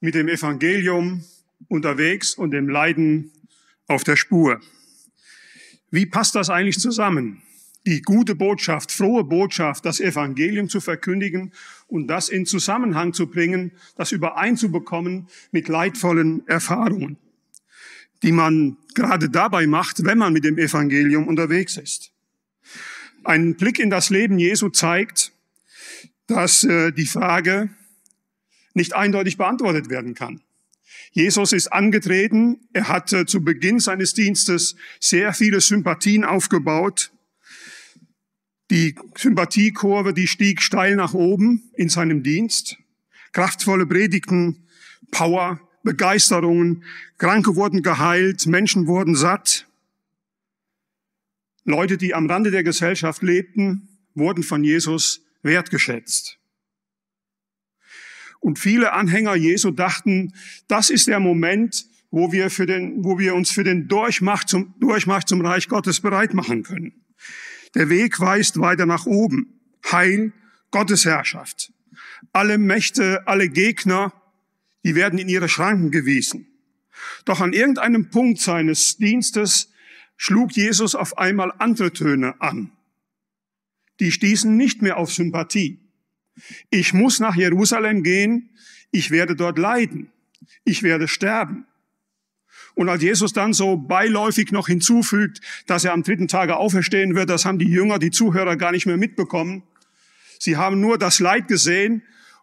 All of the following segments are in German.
mit dem Evangelium unterwegs und dem Leiden auf der Spur. Wie passt das eigentlich zusammen? Die gute Botschaft, frohe Botschaft, das Evangelium zu verkündigen und das in Zusammenhang zu bringen, das übereinzubekommen mit leidvollen Erfahrungen, die man gerade dabei macht, wenn man mit dem Evangelium unterwegs ist. Ein Blick in das Leben Jesu zeigt, dass äh, die Frage nicht eindeutig beantwortet werden kann. Jesus ist angetreten, er hatte zu Beginn seines Dienstes sehr viele Sympathien aufgebaut. Die Sympathiekurve, die stieg steil nach oben in seinem Dienst. Kraftvolle Predigten, Power, Begeisterungen, Kranke wurden geheilt, Menschen wurden satt. Leute, die am Rande der Gesellschaft lebten, wurden von Jesus wertgeschätzt. Und viele Anhänger Jesu dachten, das ist der Moment, wo wir, für den, wo wir uns für den Durchmarsch zum, Durchmarsch zum Reich Gottes bereit machen können. Der Weg weist weiter nach oben. Heil, Gottes Herrschaft. Alle Mächte, alle Gegner, die werden in ihre Schranken gewiesen. Doch an irgendeinem Punkt seines Dienstes schlug Jesus auf einmal andere Töne an. Die stießen nicht mehr auf Sympathie. Ich muss nach Jerusalem gehen, ich werde dort leiden, ich werde sterben. Und als Jesus dann so beiläufig noch hinzufügt, dass er am dritten Tage auferstehen wird, das haben die Jünger, die Zuhörer gar nicht mehr mitbekommen. Sie haben nur das Leid gesehen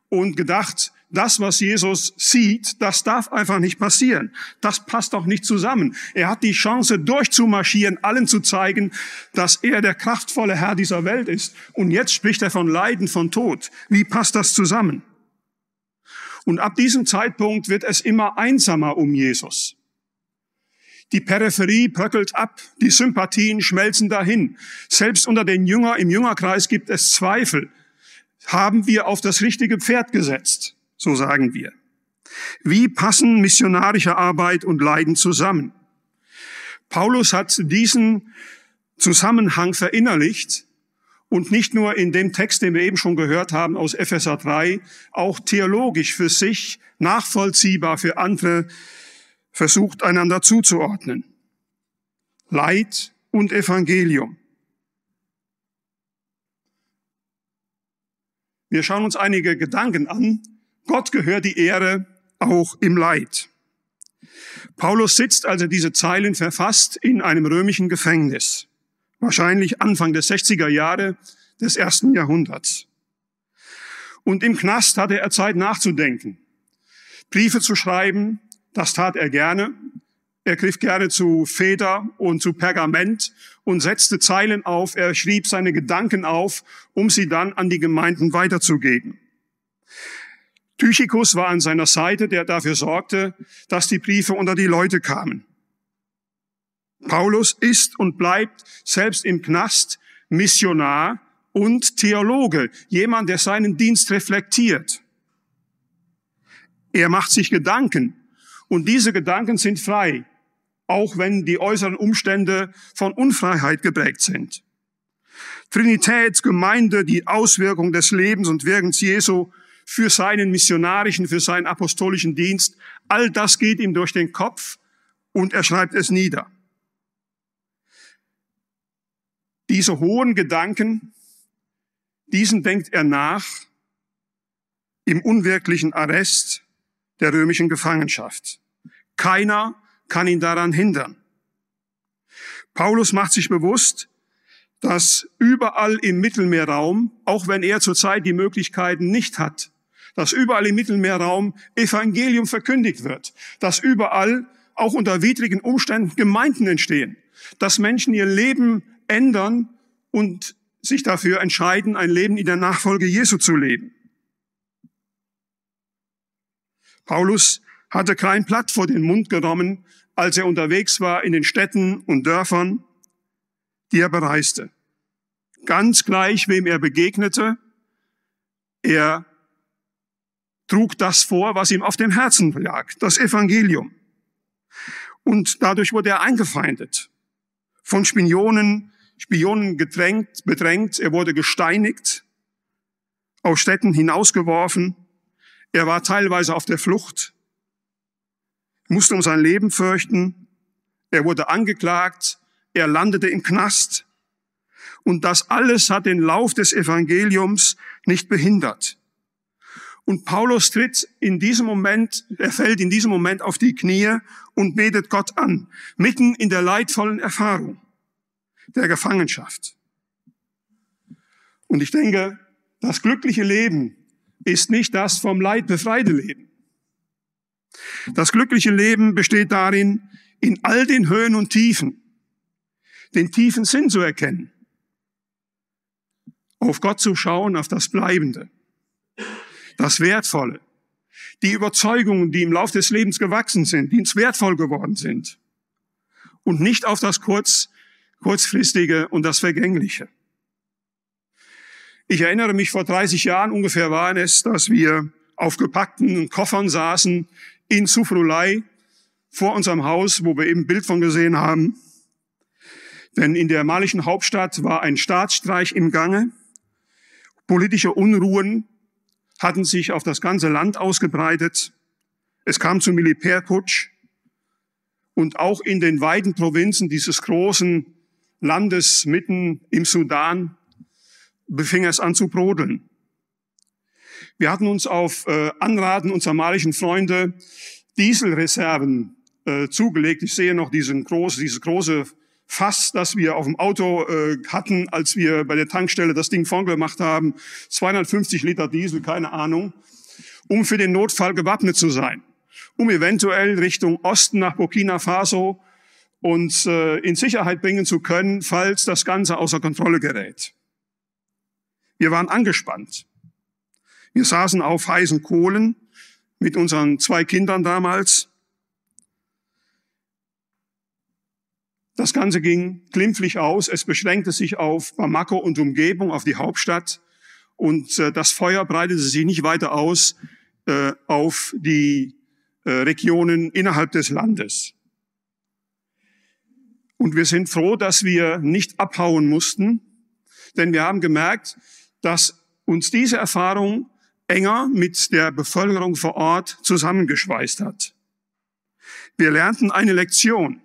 und gedacht, das, was Jesus sieht, das darf einfach nicht passieren. Das passt doch nicht zusammen. Er hat die Chance, durchzumarschieren, allen zu zeigen, dass er der kraftvolle Herr dieser Welt ist. Und jetzt spricht er von Leiden, von Tod. Wie passt das zusammen? Und ab diesem Zeitpunkt wird es immer einsamer um Jesus. Die Peripherie bröckelt ab, die Sympathien schmelzen dahin. Selbst unter den Jünger im Jüngerkreis gibt es Zweifel. Haben wir auf das richtige Pferd gesetzt? So sagen wir. Wie passen missionarische Arbeit und Leiden zusammen? Paulus hat diesen Zusammenhang verinnerlicht und nicht nur in dem Text, den wir eben schon gehört haben aus Epheser 3, auch theologisch für sich nachvollziehbar für andere versucht einander zuzuordnen. Leid und Evangelium. Wir schauen uns einige Gedanken an, Gott gehört die Ehre auch im Leid. Paulus sitzt, also diese Zeilen verfasst, in einem römischen Gefängnis, wahrscheinlich Anfang des 60er Jahre des ersten Jahrhunderts. Und im Knast hatte er Zeit nachzudenken, Briefe zu schreiben, das tat er gerne. Er griff gerne zu Feder und zu Pergament und setzte Zeilen auf. Er schrieb seine Gedanken auf, um sie dann an die Gemeinden weiterzugeben. Tychicus war an seiner Seite, der dafür sorgte, dass die Briefe unter die Leute kamen. Paulus ist und bleibt selbst im Knast Missionar und Theologe, jemand, der seinen Dienst reflektiert. Er macht sich Gedanken und diese Gedanken sind frei, auch wenn die äußeren Umstände von Unfreiheit geprägt sind. Trinität, Gemeinde, die Auswirkung des Lebens und Wirkens Jesu für seinen missionarischen, für seinen apostolischen Dienst. All das geht ihm durch den Kopf und er schreibt es nieder. Diese hohen Gedanken, diesen denkt er nach im unwirklichen Arrest der römischen Gefangenschaft. Keiner kann ihn daran hindern. Paulus macht sich bewusst, dass überall im Mittelmeerraum, auch wenn er zurzeit die Möglichkeiten nicht hat, dass überall im Mittelmeerraum Evangelium verkündigt wird, dass überall auch unter widrigen Umständen Gemeinden entstehen, dass Menschen ihr Leben ändern und sich dafür entscheiden, ein Leben in der Nachfolge Jesu zu leben. Paulus hatte kein Blatt vor den Mund genommen, als er unterwegs war in den Städten und Dörfern, die er bereiste. Ganz gleich, wem er begegnete, er trug das vor, was ihm auf dem Herzen lag, das Evangelium. Und dadurch wurde er eingefeindet, von Spionen, Spionen gedrängt, bedrängt, er wurde gesteinigt, aus Städten hinausgeworfen, er war teilweise auf der Flucht, musste um sein Leben fürchten, er wurde angeklagt, er landete im Knast. Und das alles hat den Lauf des Evangeliums nicht behindert. Und Paulus tritt in diesem Moment, er fällt in diesem Moment auf die Knie und betet Gott an, mitten in der leidvollen Erfahrung der Gefangenschaft. Und ich denke, das glückliche Leben ist nicht das vom Leid befreite Leben. Das glückliche Leben besteht darin, in all den Höhen und Tiefen den tiefen Sinn zu erkennen, auf Gott zu schauen, auf das Bleibende, das Wertvolle, die Überzeugungen, die im Lauf des Lebens gewachsen sind, die uns wertvoll geworden sind und nicht auf das Kurz, Kurzfristige und das Vergängliche. Ich erinnere mich, vor 30 Jahren ungefähr waren es, dass wir auf gepackten Koffern saßen in Sufrulai vor unserem Haus, wo wir eben ein Bild von gesehen haben. Denn in der malischen Hauptstadt war ein Staatsstreich im Gange. Politische Unruhen hatten sich auf das ganze Land ausgebreitet. Es kam zum Militärputsch. Und auch in den weiten Provinzen dieses großen Landes mitten im Sudan befing es an zu brodeln. Wir hatten uns auf äh, Anraten unserer malischen Freunde Dieselreserven äh, zugelegt. Ich sehe noch diesen groß, dieses große Fass, das wir auf dem Auto äh, hatten, als wir bei der Tankstelle das Ding voll gemacht haben. 250 Liter Diesel, keine Ahnung, um für den Notfall gewappnet zu sein, um eventuell Richtung Osten nach Burkina Faso uns äh, in Sicherheit bringen zu können, falls das Ganze außer Kontrolle gerät. Wir waren angespannt. Wir saßen auf heißen Kohlen mit unseren zwei Kindern damals. Das Ganze ging glimpflich aus. Es beschränkte sich auf Bamako und Umgebung, auf die Hauptstadt. Und äh, das Feuer breitete sich nicht weiter aus äh, auf die äh, Regionen innerhalb des Landes. Und wir sind froh, dass wir nicht abhauen mussten, denn wir haben gemerkt, dass uns diese Erfahrung enger mit der Bevölkerung vor Ort zusammengeschweißt hat. Wir lernten eine Lektion.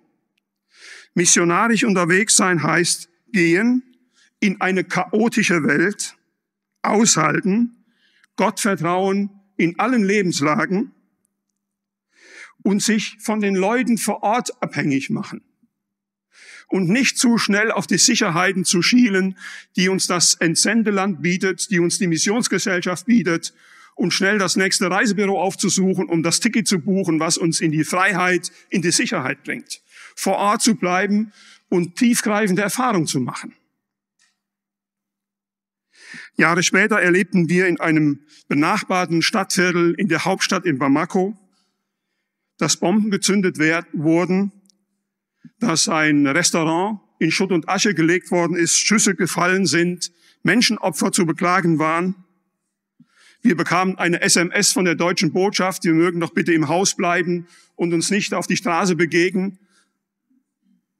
Missionarisch unterwegs sein heißt gehen in eine chaotische Welt, aushalten, Gott vertrauen in allen Lebenslagen und sich von den Leuten vor Ort abhängig machen und nicht zu schnell auf die Sicherheiten zu schielen, die uns das Entsendeland bietet, die uns die Missionsgesellschaft bietet und schnell das nächste Reisebüro aufzusuchen, um das Ticket zu buchen, was uns in die Freiheit, in die Sicherheit bringt. Vor Ort zu bleiben und tiefgreifende Erfahrungen zu machen. Jahre später erlebten wir in einem benachbarten Stadtviertel in der Hauptstadt in Bamako, dass Bomben gezündet wurden dass ein Restaurant in Schutt und Asche gelegt worden ist, Schüsse gefallen sind, Menschenopfer zu beklagen waren. Wir bekamen eine SMS von der deutschen Botschaft, wir mögen doch bitte im Haus bleiben und uns nicht auf die Straße begegnen.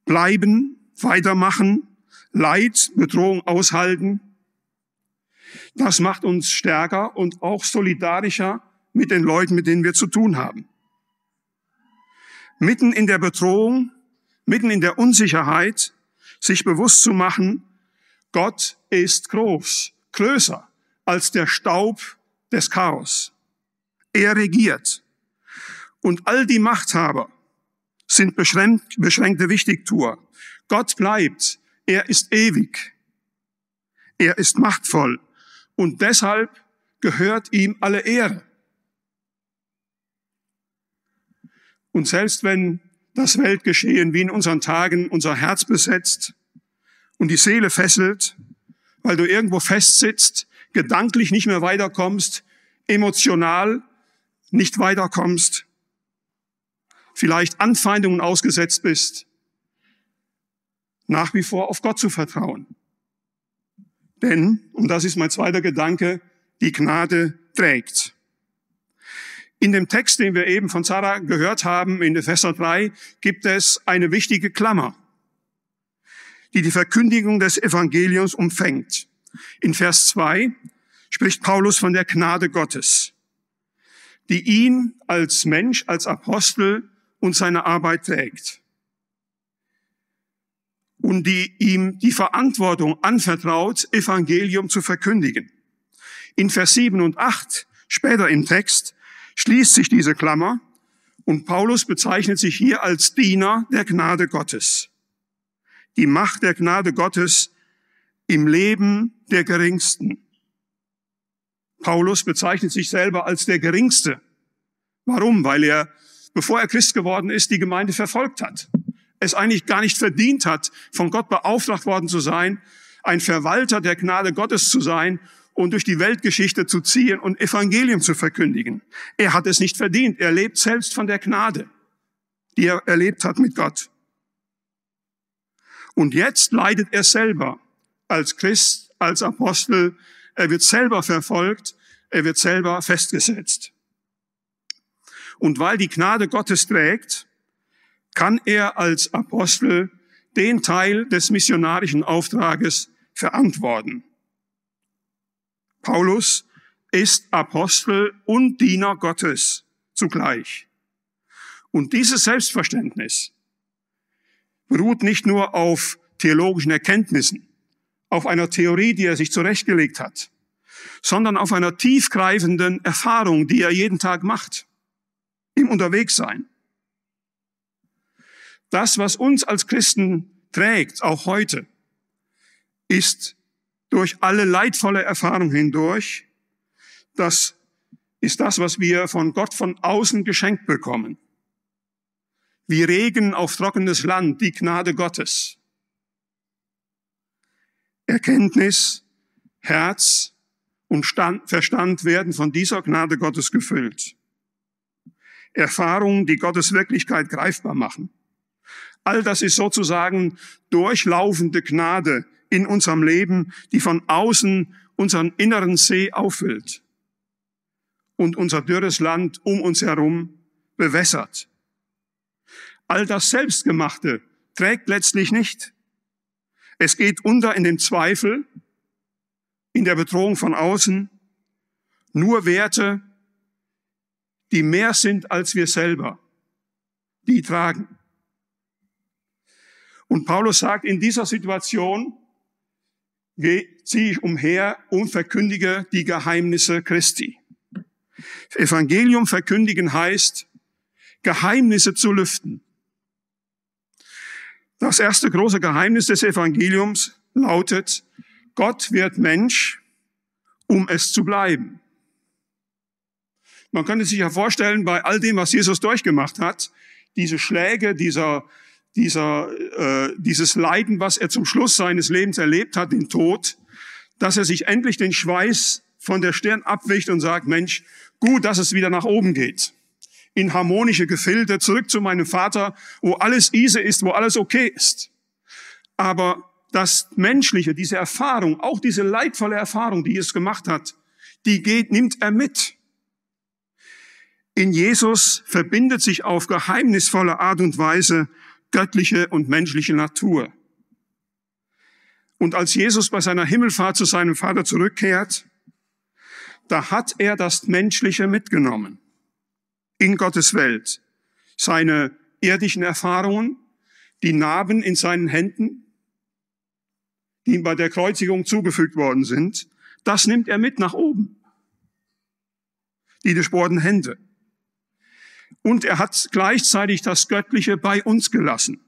Bleiben, weitermachen, Leid, Bedrohung aushalten. Das macht uns stärker und auch solidarischer mit den Leuten, mit denen wir zu tun haben. Mitten in der Bedrohung mitten in der Unsicherheit, sich bewusst zu machen, Gott ist groß, größer als der Staub des Chaos. Er regiert. Und all die Machthaber sind beschränkt, beschränkte Wichtigtour. Gott bleibt. Er ist ewig. Er ist machtvoll. Und deshalb gehört ihm alle Ehre. Und selbst wenn das Weltgeschehen wie in unseren Tagen unser Herz besetzt und die Seele fesselt, weil du irgendwo festsitzt, gedanklich nicht mehr weiterkommst, emotional nicht weiterkommst, vielleicht Anfeindungen ausgesetzt bist, nach wie vor auf Gott zu vertrauen. Denn, und das ist mein zweiter Gedanke, die Gnade trägt. In dem Text, den wir eben von Sarah gehört haben, in Epheser 3, gibt es eine wichtige Klammer, die die Verkündigung des Evangeliums umfängt. In Vers 2 spricht Paulus von der Gnade Gottes, die ihn als Mensch, als Apostel und seine Arbeit trägt. Und die ihm die Verantwortung anvertraut, Evangelium zu verkündigen. In Vers 7 und 8, später im Text, schließt sich diese Klammer und Paulus bezeichnet sich hier als Diener der Gnade Gottes. Die Macht der Gnade Gottes im Leben der Geringsten. Paulus bezeichnet sich selber als der Geringste. Warum? Weil er bevor er Christ geworden ist, die Gemeinde verfolgt hat. Es eigentlich gar nicht verdient hat, von Gott beauftragt worden zu sein, ein Verwalter der Gnade Gottes zu sein und durch die Weltgeschichte zu ziehen und Evangelium zu verkündigen. Er hat es nicht verdient. Er lebt selbst von der Gnade, die er erlebt hat mit Gott. Und jetzt leidet er selber als Christ, als Apostel. Er wird selber verfolgt. Er wird selber festgesetzt. Und weil die Gnade Gottes trägt, kann er als Apostel den Teil des missionarischen Auftrages verantworten. Paulus ist Apostel und Diener Gottes zugleich. Und dieses Selbstverständnis beruht nicht nur auf theologischen Erkenntnissen, auf einer Theorie, die er sich zurechtgelegt hat, sondern auf einer tiefgreifenden Erfahrung, die er jeden Tag macht im Unterwegssein. Das, was uns als Christen trägt, auch heute, ist durch alle leidvolle Erfahrung hindurch, das ist das, was wir von Gott von außen geschenkt bekommen. Wie Regen auf trockenes Land, die Gnade Gottes. Erkenntnis, Herz und Stand, Verstand werden von dieser Gnade Gottes gefüllt. Erfahrungen, die Gottes Wirklichkeit greifbar machen. All das ist sozusagen durchlaufende Gnade in unserem Leben, die von außen unseren inneren See auffüllt und unser dürres Land um uns herum bewässert. All das Selbstgemachte trägt letztlich nicht. Es geht unter in dem Zweifel, in der Bedrohung von außen. Nur Werte, die mehr sind als wir selber, die tragen. Und Paulus sagt, in dieser Situation ziehe ich umher und verkündige die Geheimnisse Christi. Evangelium verkündigen heißt, Geheimnisse zu lüften. Das erste große Geheimnis des Evangeliums lautet, Gott wird Mensch, um es zu bleiben. Man könnte sich ja vorstellen, bei all dem, was Jesus durchgemacht hat, diese Schläge, dieser, dieser, äh, dieses Leiden, was er zum Schluss seines Lebens erlebt hat, den Tod, dass er sich endlich den Schweiß von der Stirn abwicht und sagt, Mensch, gut, dass es wieder nach oben geht. In harmonische Gefilde, zurück zu meinem Vater, wo alles easy ist, wo alles okay ist. Aber das Menschliche, diese Erfahrung, auch diese leidvolle Erfahrung, die es gemacht hat, die geht, nimmt er mit. In Jesus verbindet sich auf geheimnisvolle Art und Weise göttliche und menschliche Natur. Und als Jesus bei seiner Himmelfahrt zu seinem Vater zurückkehrt, da hat er das Menschliche mitgenommen in Gottes Welt. Seine irdischen Erfahrungen, die Narben in seinen Händen, die ihm bei der Kreuzigung zugefügt worden sind, das nimmt er mit nach oben. Die durchbohrten Hände. Und er hat gleichzeitig das Göttliche bei uns gelassen.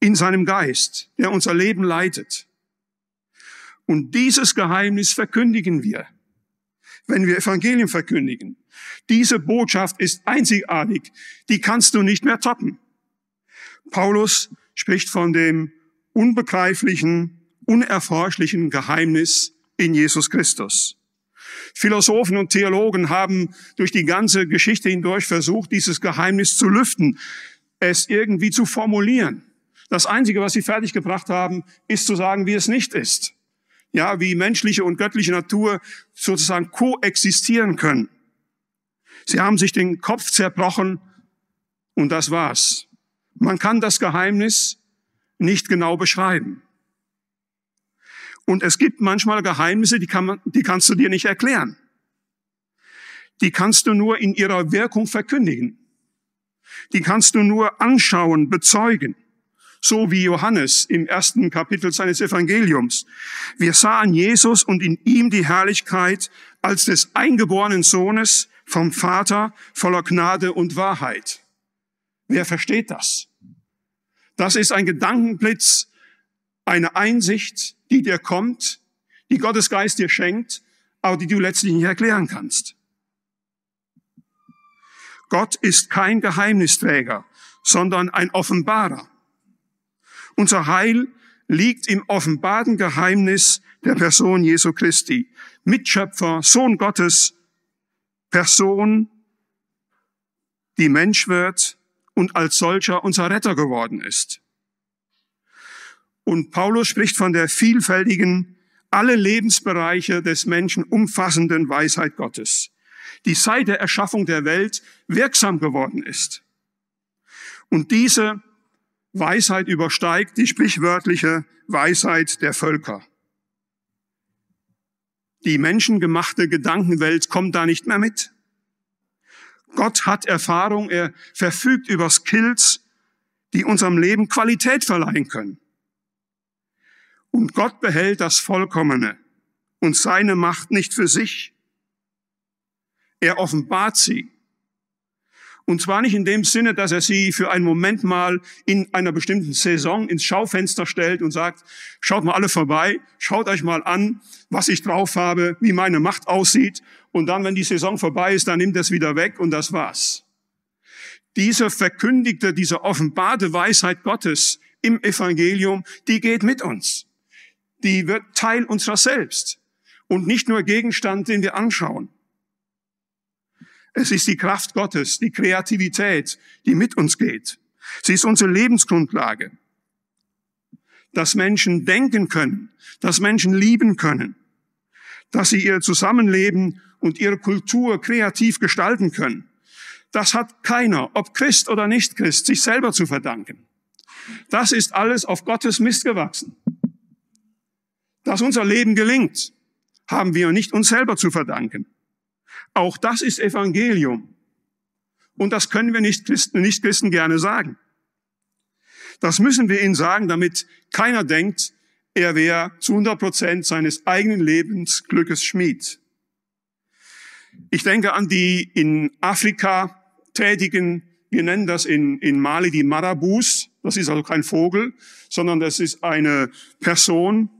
In seinem Geist, der unser Leben leitet. Und dieses Geheimnis verkündigen wir, wenn wir Evangelium verkündigen. Diese Botschaft ist einzigartig. Die kannst du nicht mehr toppen. Paulus spricht von dem unbegreiflichen, unerforschlichen Geheimnis in Jesus Christus. Philosophen und Theologen haben durch die ganze Geschichte hindurch versucht, dieses Geheimnis zu lüften, es irgendwie zu formulieren. Das Einzige, was sie fertiggebracht haben, ist zu sagen, wie es nicht ist. Ja, wie menschliche und göttliche Natur sozusagen koexistieren können. Sie haben sich den Kopf zerbrochen und das war's. Man kann das Geheimnis nicht genau beschreiben. Und es gibt manchmal Geheimnisse, die, kann man, die kannst du dir nicht erklären. Die kannst du nur in ihrer Wirkung verkündigen. Die kannst du nur anschauen, bezeugen. So wie Johannes im ersten Kapitel seines Evangeliums. Wir sahen Jesus und in ihm die Herrlichkeit als des eingeborenen Sohnes vom Vater voller Gnade und Wahrheit. Wer versteht das? Das ist ein Gedankenblitz, eine Einsicht, die dir kommt, die Gottes Geist dir schenkt, aber die du letztlich nicht erklären kannst. Gott ist kein Geheimnisträger, sondern ein Offenbarer. Unser Heil liegt im offenbarten Geheimnis der Person Jesu Christi, Mitschöpfer, Sohn Gottes, Person, die Mensch wird und als solcher unser Retter geworden ist. Und Paulus spricht von der vielfältigen, alle Lebensbereiche des Menschen umfassenden Weisheit Gottes, die seit der Erschaffung der Welt wirksam geworden ist. Und diese Weisheit übersteigt die sprichwörtliche Weisheit der Völker. Die menschengemachte Gedankenwelt kommt da nicht mehr mit. Gott hat Erfahrung, er verfügt über Skills, die unserem Leben Qualität verleihen können. Und Gott behält das Vollkommene und seine Macht nicht für sich. Er offenbart sie. Und zwar nicht in dem Sinne, dass er sie für einen Moment mal in einer bestimmten Saison ins Schaufenster stellt und sagt, schaut mal alle vorbei, schaut euch mal an, was ich drauf habe, wie meine Macht aussieht. Und dann, wenn die Saison vorbei ist, dann nimmt es wieder weg und das war's. Diese verkündigte, diese offenbarte Weisheit Gottes im Evangelium, die geht mit uns die wird Teil unserer selbst und nicht nur Gegenstand, den wir anschauen. Es ist die Kraft Gottes, die Kreativität, die mit uns geht. Sie ist unsere Lebensgrundlage. Dass Menschen denken können, dass Menschen lieben können, dass sie ihr Zusammenleben und ihre Kultur kreativ gestalten können. Das hat keiner, ob Christ oder nicht Christ, sich selber zu verdanken. Das ist alles auf Gottes Mist gewachsen. Dass unser Leben gelingt, haben wir nicht uns selber zu verdanken. Auch das ist Evangelium. Und das können wir nicht Christen, nicht Christen gerne sagen. Das müssen wir ihnen sagen, damit keiner denkt, er wäre zu 100 Prozent seines eigenen Lebensglückes Schmied. Ich denke an die in Afrika tätigen, wir nennen das in, in Mali die Marabus. Das ist also kein Vogel, sondern das ist eine Person,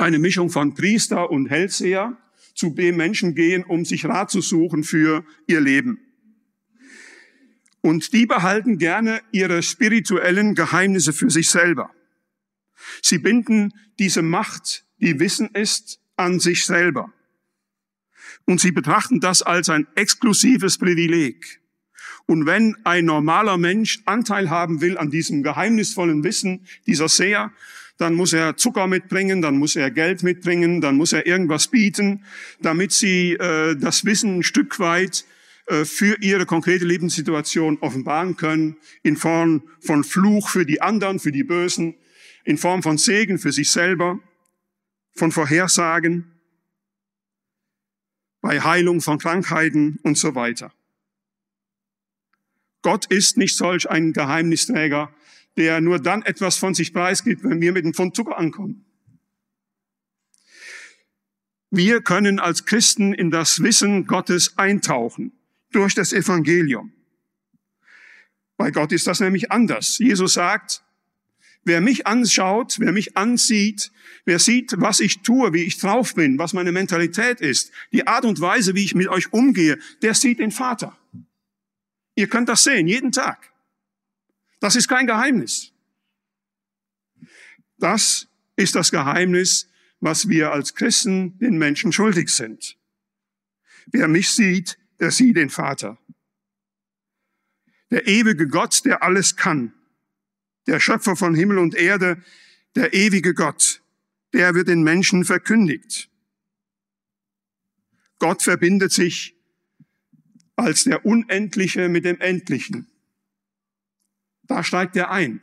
eine Mischung von Priester und Hellseher, zu dem Menschen gehen, um sich Rat zu suchen für ihr Leben. Und die behalten gerne ihre spirituellen Geheimnisse für sich selber. Sie binden diese Macht, die Wissen ist, an sich selber. Und sie betrachten das als ein exklusives Privileg. Und wenn ein normaler Mensch Anteil haben will an diesem geheimnisvollen Wissen dieser Seher, dann muss er Zucker mitbringen, dann muss er Geld mitbringen, dann muss er irgendwas bieten, damit sie äh, das Wissen ein Stück weit äh, für ihre konkrete Lebenssituation offenbaren können, in Form von Fluch für die anderen, für die Bösen, in Form von Segen für sich selber, von Vorhersagen, bei Heilung von Krankheiten und so weiter. Gott ist nicht solch ein Geheimnisträger, der nur dann etwas von sich preisgibt, wenn wir mit dem Pfund Zucker ankommen. Wir können als Christen in das Wissen Gottes eintauchen durch das Evangelium. Bei Gott ist das nämlich anders. Jesus sagt, wer mich anschaut, wer mich ansieht, wer sieht, was ich tue, wie ich drauf bin, was meine Mentalität ist, die Art und Weise, wie ich mit euch umgehe, der sieht den Vater. Ihr könnt das sehen, jeden Tag. Das ist kein Geheimnis. Das ist das Geheimnis, was wir als Christen den Menschen schuldig sind. Wer mich sieht, der sieht den Vater. Der ewige Gott, der alles kann, der Schöpfer von Himmel und Erde, der ewige Gott, der wird den Menschen verkündigt. Gott verbindet sich als der Unendliche mit dem Endlichen. Da steigt er ein.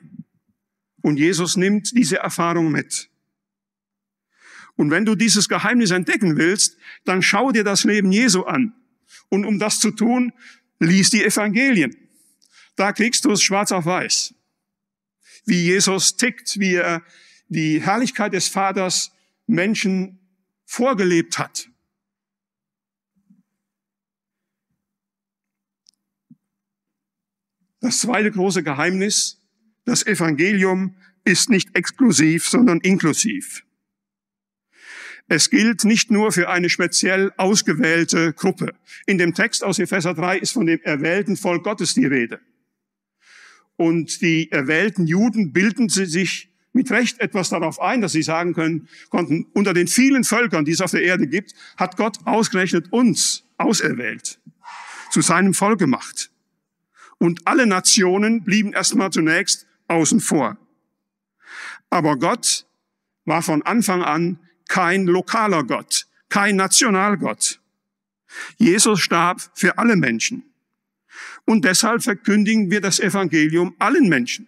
Und Jesus nimmt diese Erfahrung mit. Und wenn du dieses Geheimnis entdecken willst, dann schau dir das Leben Jesu an. Und um das zu tun, lies die Evangelien. Da kriegst du es schwarz auf weiß. Wie Jesus tickt, wie er die Herrlichkeit des Vaters Menschen vorgelebt hat. Das zweite große Geheimnis, das Evangelium ist nicht exklusiv, sondern inklusiv. Es gilt nicht nur für eine speziell ausgewählte Gruppe. In dem Text aus Epheser 3 ist von dem erwählten Volk Gottes die Rede. Und die erwählten Juden bilden sie sich mit Recht etwas darauf ein, dass sie sagen können, konnten, unter den vielen Völkern, die es auf der Erde gibt, hat Gott ausgerechnet uns auserwählt, zu seinem Volk gemacht. Und alle Nationen blieben erstmal zunächst außen vor. Aber Gott war von Anfang an kein lokaler Gott, kein Nationalgott. Jesus starb für alle Menschen. Und deshalb verkündigen wir das Evangelium allen Menschen.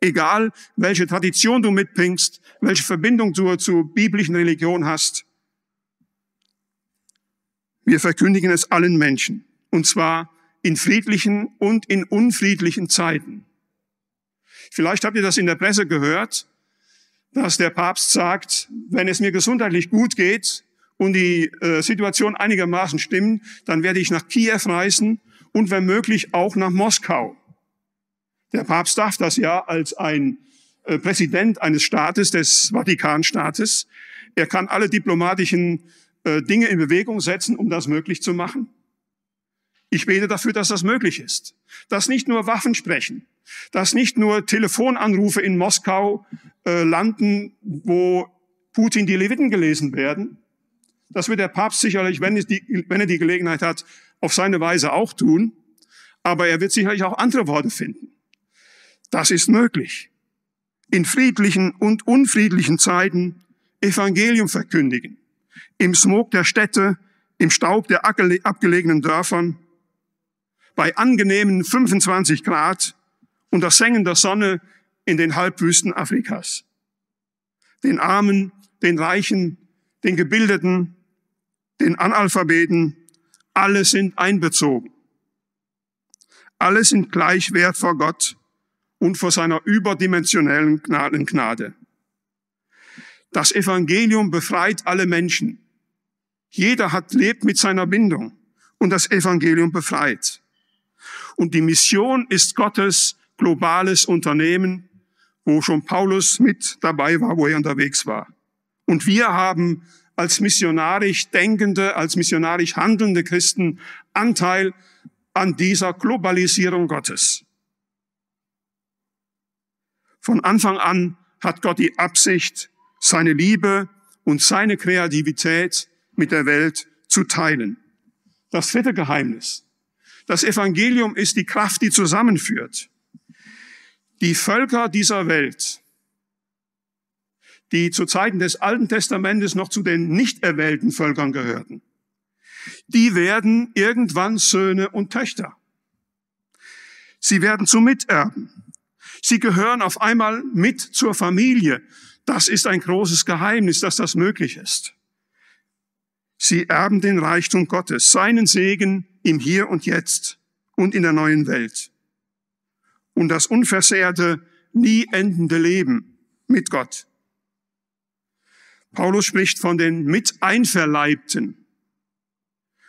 Egal, welche Tradition du mitbringst, welche Verbindung du zur biblischen Religion hast. Wir verkündigen es allen Menschen. Und zwar in friedlichen und in unfriedlichen Zeiten. Vielleicht habt ihr das in der Presse gehört, dass der Papst sagt, wenn es mir gesundheitlich gut geht und die äh, Situation einigermaßen stimmt, dann werde ich nach Kiew reisen und wenn möglich auch nach Moskau. Der Papst darf das ja als ein äh, Präsident eines Staates, des Vatikanstaates. Er kann alle diplomatischen äh, Dinge in Bewegung setzen, um das möglich zu machen. Ich bete dafür, dass das möglich ist. Dass nicht nur Waffen sprechen, dass nicht nur Telefonanrufe in Moskau äh, landen, wo Putin die Leviten gelesen werden. Das wird der Papst sicherlich, wenn, die, wenn er die Gelegenheit hat, auf seine Weise auch tun. Aber er wird sicherlich auch andere Worte finden. Das ist möglich. In friedlichen und unfriedlichen Zeiten Evangelium verkündigen. Im Smog der Städte, im Staub der abgelegenen Dörfern, bei angenehmen 25 Grad unter Sengen der Sonne in den Halbwüsten Afrikas. Den Armen, den Reichen, den Gebildeten, den Analphabeten, alle sind einbezogen. Alle sind gleich wert vor Gott und vor seiner überdimensionellen Gnade. Das Evangelium befreit alle Menschen. Jeder hat lebt mit seiner Bindung und das Evangelium befreit. Und die Mission ist Gottes globales Unternehmen, wo schon Paulus mit dabei war, wo er unterwegs war. Und wir haben als missionarisch denkende, als missionarisch handelnde Christen Anteil an dieser Globalisierung Gottes. Von Anfang an hat Gott die Absicht, seine Liebe und seine Kreativität mit der Welt zu teilen. Das dritte Geheimnis. Das Evangelium ist die Kraft, die zusammenführt. Die Völker dieser Welt, die zu Zeiten des Alten Testamentes noch zu den nicht erwählten Völkern gehörten, die werden irgendwann Söhne und Töchter. Sie werden zu Miterben. Sie gehören auf einmal mit zur Familie. Das ist ein großes Geheimnis, dass das möglich ist. Sie erben den Reichtum Gottes, seinen Segen im Hier und Jetzt und in der neuen Welt. Und das unversehrte, nie endende Leben mit Gott. Paulus spricht von den Miteinverleibten.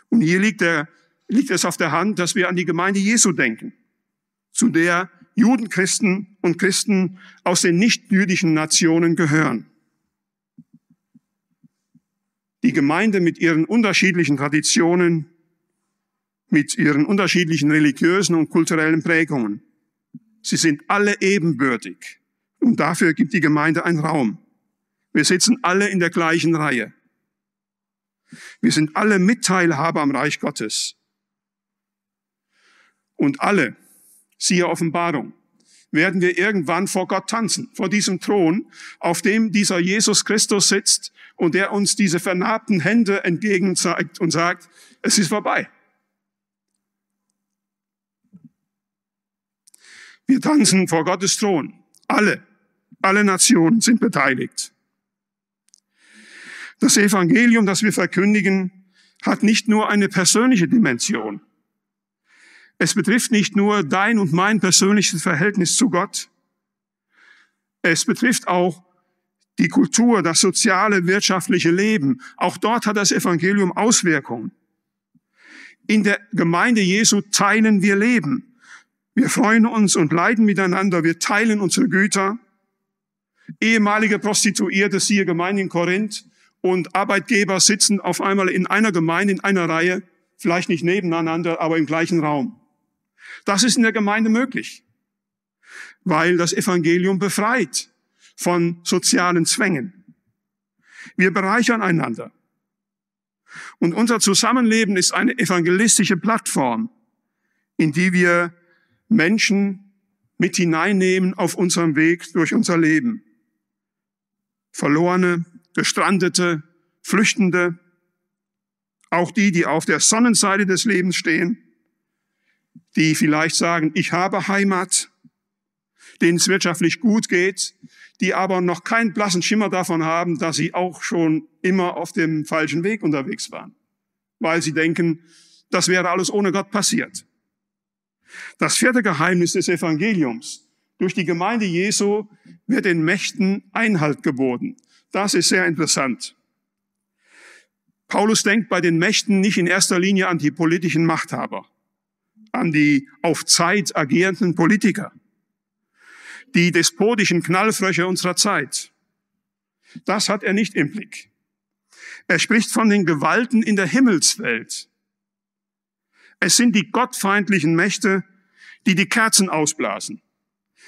Und hier liegt, der, liegt es auf der Hand, dass wir an die Gemeinde Jesu denken, zu der Juden, Christen und Christen aus den nicht-jüdischen Nationen gehören. Die Gemeinde mit ihren unterschiedlichen Traditionen, mit ihren unterschiedlichen religiösen und kulturellen Prägungen. Sie sind alle ebenbürtig. Und dafür gibt die Gemeinde einen Raum. Wir sitzen alle in der gleichen Reihe. Wir sind alle Mitteilhaber am Reich Gottes. Und alle, siehe Offenbarung, werden wir irgendwann vor Gott tanzen, vor diesem Thron, auf dem dieser Jesus Christus sitzt und der uns diese vernarbten Hände entgegen zeigt und sagt, es ist vorbei. Wir tanzen vor Gottes Thron. Alle, alle Nationen sind beteiligt. Das Evangelium, das wir verkündigen, hat nicht nur eine persönliche Dimension. Es betrifft nicht nur dein und mein persönliches Verhältnis zu Gott. Es betrifft auch die Kultur, das soziale, wirtschaftliche Leben. Auch dort hat das Evangelium Auswirkungen. In der Gemeinde Jesu teilen wir Leben. Wir freuen uns und leiden miteinander. Wir teilen unsere Güter. Ehemalige Prostituierte, siehe Gemeinde in Korinth, und Arbeitgeber sitzen auf einmal in einer Gemeinde, in einer Reihe, vielleicht nicht nebeneinander, aber im gleichen Raum. Das ist in der Gemeinde möglich, weil das Evangelium befreit von sozialen Zwängen. Wir bereichern einander. Und unser Zusammenleben ist eine evangelistische Plattform, in die wir Menschen mit hineinnehmen auf unserem Weg durch unser Leben. Verlorene, Gestrandete, Flüchtende, auch die, die auf der Sonnenseite des Lebens stehen, die vielleicht sagen, ich habe Heimat, denen es wirtschaftlich gut geht, die aber noch keinen blassen Schimmer davon haben, dass sie auch schon immer auf dem falschen Weg unterwegs waren, weil sie denken, das wäre alles ohne Gott passiert. Das vierte Geheimnis des Evangeliums. Durch die Gemeinde Jesu wird den Mächten Einhalt geboten. Das ist sehr interessant. Paulus denkt bei den Mächten nicht in erster Linie an die politischen Machthaber, an die auf Zeit agierenden Politiker, die despotischen Knallfröche unserer Zeit. Das hat er nicht im Blick. Er spricht von den Gewalten in der Himmelswelt. Es sind die gottfeindlichen Mächte, die die Kerzen ausblasen,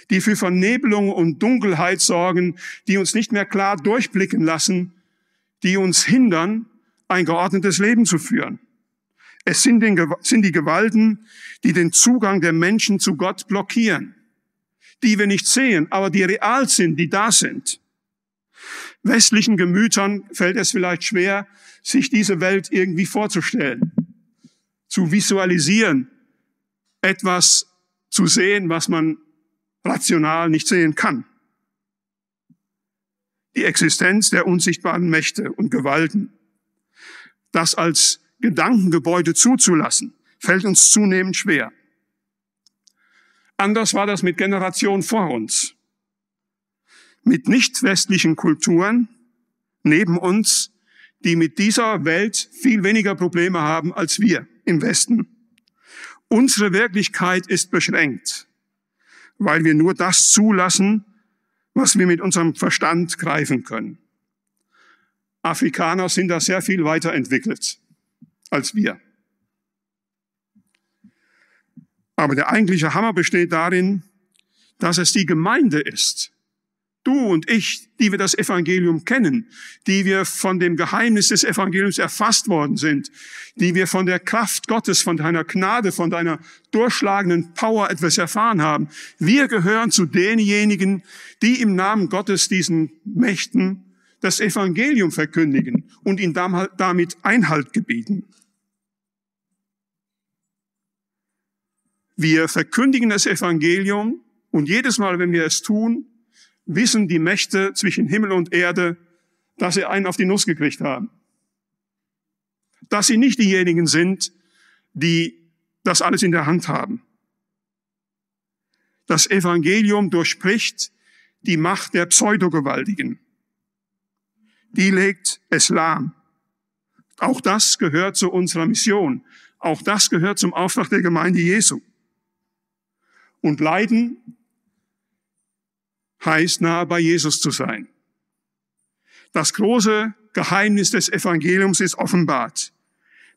die für Vernebelung und Dunkelheit sorgen, die uns nicht mehr klar durchblicken lassen, die uns hindern, ein geordnetes Leben zu führen. Es sind, den, sind die Gewalten, die den Zugang der Menschen zu Gott blockieren, die wir nicht sehen, aber die real sind, die da sind. Westlichen Gemütern fällt es vielleicht schwer, sich diese Welt irgendwie vorzustellen, zu visualisieren, etwas zu sehen, was man rational nicht sehen kann. Die Existenz der unsichtbaren Mächte und Gewalten das als Gedankengebäude zuzulassen, fällt uns zunehmend schwer. Anders war das mit Generationen vor uns. Mit nicht westlichen Kulturen neben uns, die mit dieser Welt viel weniger Probleme haben als wir im Westen. Unsere Wirklichkeit ist beschränkt, weil wir nur das zulassen, was wir mit unserem Verstand greifen können. Afrikaner sind da sehr viel weiterentwickelt als wir. Aber der eigentliche Hammer besteht darin, dass es die Gemeinde ist, du und ich, die wir das Evangelium kennen, die wir von dem Geheimnis des Evangeliums erfasst worden sind, die wir von der Kraft Gottes, von deiner Gnade, von deiner durchschlagenden Power etwas erfahren haben. Wir gehören zu denjenigen, die im Namen Gottes diesen Mächten das Evangelium verkündigen und ihn damit Einhalt gebieten. Wir verkündigen das Evangelium und jedes Mal, wenn wir es tun, wissen die Mächte zwischen Himmel und Erde, dass sie einen auf die Nuss gekriegt haben. Dass sie nicht diejenigen sind, die das alles in der Hand haben. Das Evangelium durchspricht die Macht der Pseudogewaltigen die legt es lahm. Auch das gehört zu unserer Mission. Auch das gehört zum Auftrag der Gemeinde Jesu. Und Leiden heißt nahe bei Jesus zu sein. Das große Geheimnis des Evangeliums ist offenbart.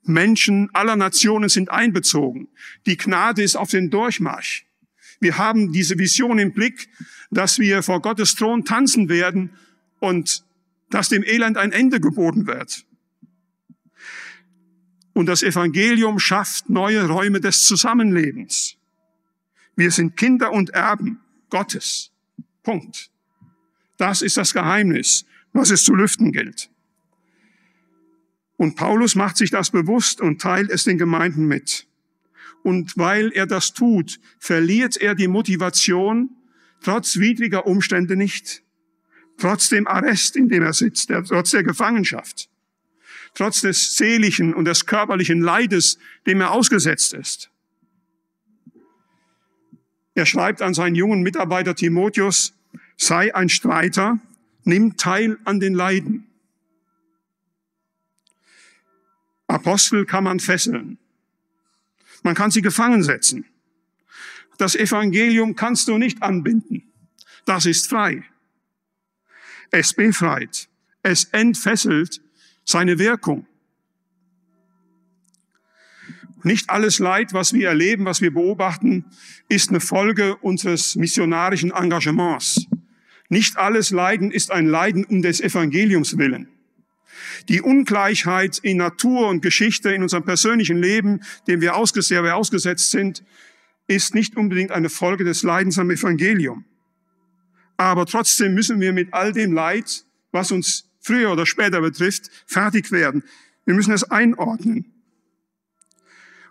Menschen aller Nationen sind einbezogen. Die Gnade ist auf den Durchmarsch. Wir haben diese Vision im Blick, dass wir vor Gottes Thron tanzen werden und dass dem Elend ein Ende geboten wird. Und das Evangelium schafft neue Räume des Zusammenlebens. Wir sind Kinder und Erben Gottes. Punkt. Das ist das Geheimnis, was es zu lüften gilt. Und Paulus macht sich das bewusst und teilt es den Gemeinden mit. Und weil er das tut, verliert er die Motivation, trotz widriger Umstände nicht trotz dem Arrest, in dem er sitzt, der, trotz der Gefangenschaft, trotz des seelischen und des körperlichen Leides, dem er ausgesetzt ist. Er schreibt an seinen jungen Mitarbeiter Timotheus, sei ein Streiter, nimm teil an den Leiden. Apostel kann man fesseln. Man kann sie gefangen setzen. Das Evangelium kannst du nicht anbinden. Das ist frei. Es befreit. Es entfesselt seine Wirkung. Nicht alles Leid, was wir erleben, was wir beobachten, ist eine Folge unseres missionarischen Engagements. Nicht alles Leiden ist ein Leiden um des Evangeliums willen. Die Ungleichheit in Natur und Geschichte, in unserem persönlichen Leben, dem wir, ausgesetzt, sind, ist nicht unbedingt eine Folge des Leidens am Evangelium. Aber trotzdem müssen wir mit all dem Leid, was uns früher oder später betrifft, fertig werden. Wir müssen es einordnen.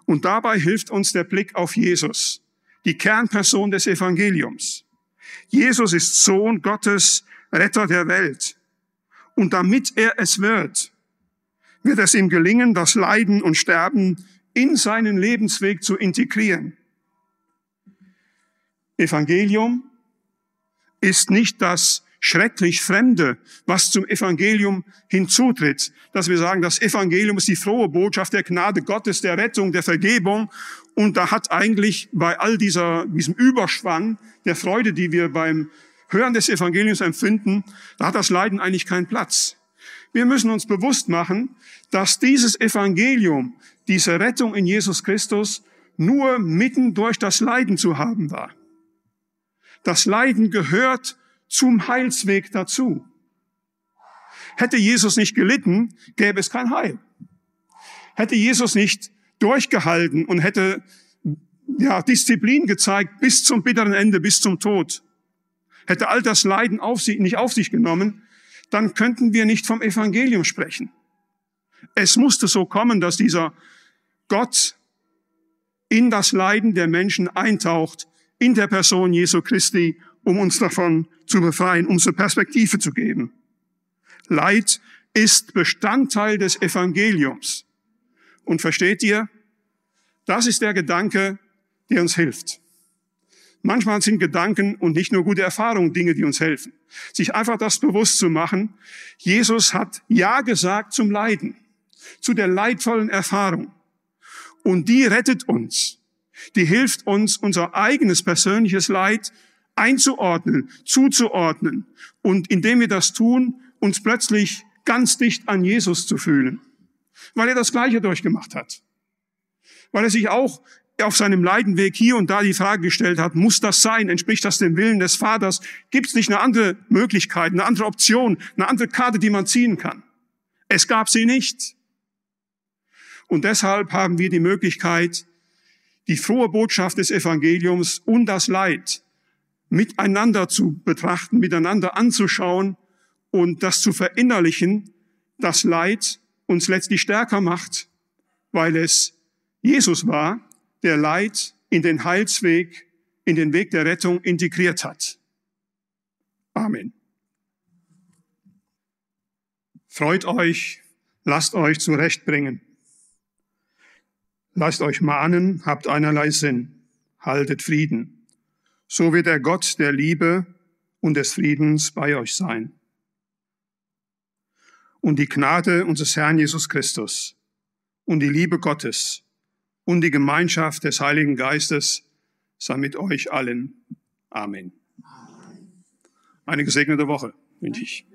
Und dabei hilft uns der Blick auf Jesus, die Kernperson des Evangeliums. Jesus ist Sohn Gottes, Retter der Welt. Und damit er es wird, wird es ihm gelingen, das Leiden und Sterben in seinen Lebensweg zu integrieren. Evangelium ist nicht das schrecklich Fremde, was zum Evangelium hinzutritt. Dass wir sagen, das Evangelium ist die frohe Botschaft der Gnade Gottes, der Rettung, der Vergebung. Und da hat eigentlich bei all dieser, diesem Überschwang der Freude, die wir beim Hören des Evangeliums empfinden, da hat das Leiden eigentlich keinen Platz. Wir müssen uns bewusst machen, dass dieses Evangelium, diese Rettung in Jesus Christus nur mitten durch das Leiden zu haben war. Das Leiden gehört zum Heilsweg dazu. Hätte Jesus nicht gelitten, gäbe es kein Heil. Hätte Jesus nicht durchgehalten und hätte ja, Disziplin gezeigt bis zum bitteren Ende, bis zum Tod, hätte all das Leiden auf sich, nicht auf sich genommen, dann könnten wir nicht vom Evangelium sprechen. Es musste so kommen, dass dieser Gott in das Leiden der Menschen eintaucht, in der Person Jesu Christi um uns davon zu befreien, unsere Perspektive zu geben. Leid ist Bestandteil des Evangeliums. Und versteht ihr, das ist der Gedanke, der uns hilft. Manchmal sind Gedanken und nicht nur gute Erfahrungen Dinge, die uns helfen. Sich einfach das bewusst zu machen, Jesus hat Ja gesagt zum Leiden, zu der leidvollen Erfahrung. Und die rettet uns. Die hilft uns, unser eigenes persönliches Leid einzuordnen, zuzuordnen und indem wir das tun, uns plötzlich ganz dicht an Jesus zu fühlen, weil er das Gleiche durchgemacht hat, weil er sich auch auf seinem Leidenweg hier und da die Frage gestellt hat, muss das sein? Entspricht das dem Willen des Vaters? Gibt es nicht eine andere Möglichkeit, eine andere Option, eine andere Karte, die man ziehen kann? Es gab sie nicht. Und deshalb haben wir die Möglichkeit, die frohe Botschaft des Evangeliums und das Leid miteinander zu betrachten, miteinander anzuschauen und das zu verinnerlichen, das Leid uns letztlich stärker macht, weil es Jesus war, der Leid in den Heilsweg, in den Weg der Rettung integriert hat. Amen. Freut euch, lasst euch zurechtbringen. Lasst euch mahnen, habt einerlei Sinn, haltet Frieden so wird der Gott der Liebe und des Friedens bei euch sein. Und die Gnade unseres Herrn Jesus Christus und die Liebe Gottes und die Gemeinschaft des Heiligen Geistes sei mit euch allen. Amen. Eine gesegnete Woche wünsche ich.